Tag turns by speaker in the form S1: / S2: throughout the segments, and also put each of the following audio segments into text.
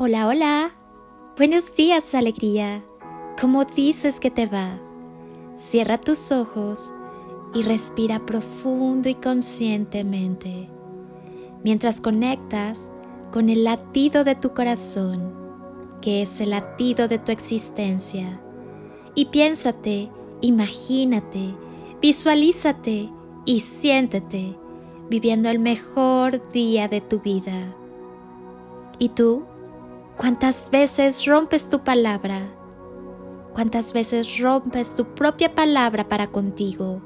S1: Hola, hola. Buenos días, alegría. ¿Cómo dices que te va? Cierra tus ojos y respira profundo y conscientemente mientras conectas con el latido de tu corazón, que es el latido de tu existencia. Y piénsate, imagínate, visualízate y siéntete viviendo el mejor día de tu vida. ¿Y tú? ¿Cuántas veces rompes tu palabra? ¿Cuántas veces rompes tu propia palabra para contigo,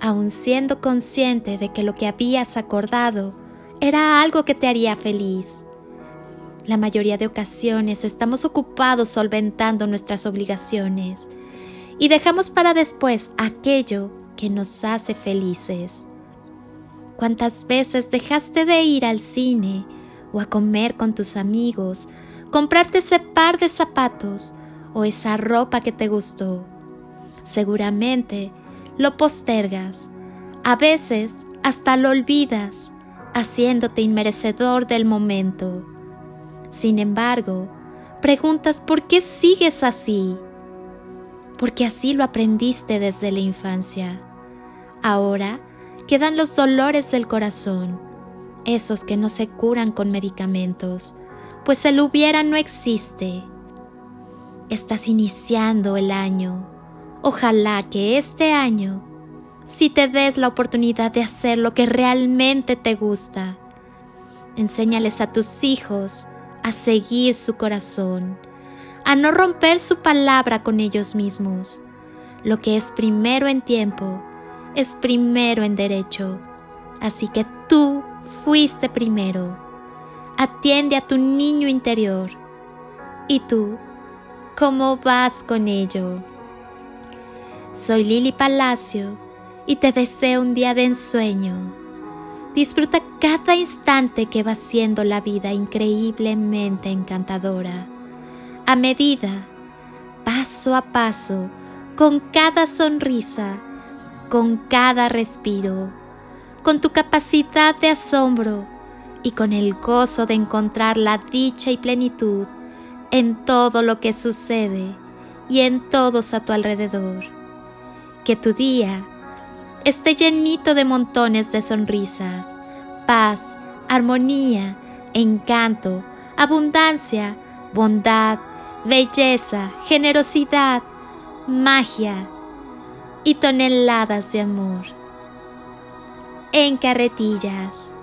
S1: aun siendo consciente de que lo que habías acordado era algo que te haría feliz? La mayoría de ocasiones estamos ocupados solventando nuestras obligaciones y dejamos para después aquello que nos hace felices. ¿Cuántas veces dejaste de ir al cine o a comer con tus amigos comprarte ese par de zapatos o esa ropa que te gustó. Seguramente lo postergas, a veces hasta lo olvidas, haciéndote inmerecedor del momento. Sin embargo, preguntas por qué sigues así. Porque así lo aprendiste desde la infancia. Ahora quedan los dolores del corazón, esos que no se curan con medicamentos, pues el hubiera no existe. Estás iniciando el año. Ojalá que este año, si te des la oportunidad de hacer lo que realmente te gusta, enséñales a tus hijos a seguir su corazón, a no romper su palabra con ellos mismos. Lo que es primero en tiempo es primero en derecho. Así que tú fuiste primero atiende a tu niño interior. ¿Y tú? ¿Cómo vas con ello? Soy Lili Palacio y te deseo un día de ensueño. Disfruta cada instante que va siendo la vida increíblemente encantadora. A medida, paso a paso, con cada sonrisa, con cada respiro, con tu capacidad de asombro y con el gozo de encontrar la dicha y plenitud en todo lo que sucede y en todos a tu alrededor. Que tu día esté llenito de montones de sonrisas, paz, armonía, encanto, abundancia, bondad, belleza, generosidad, magia y toneladas de amor. En carretillas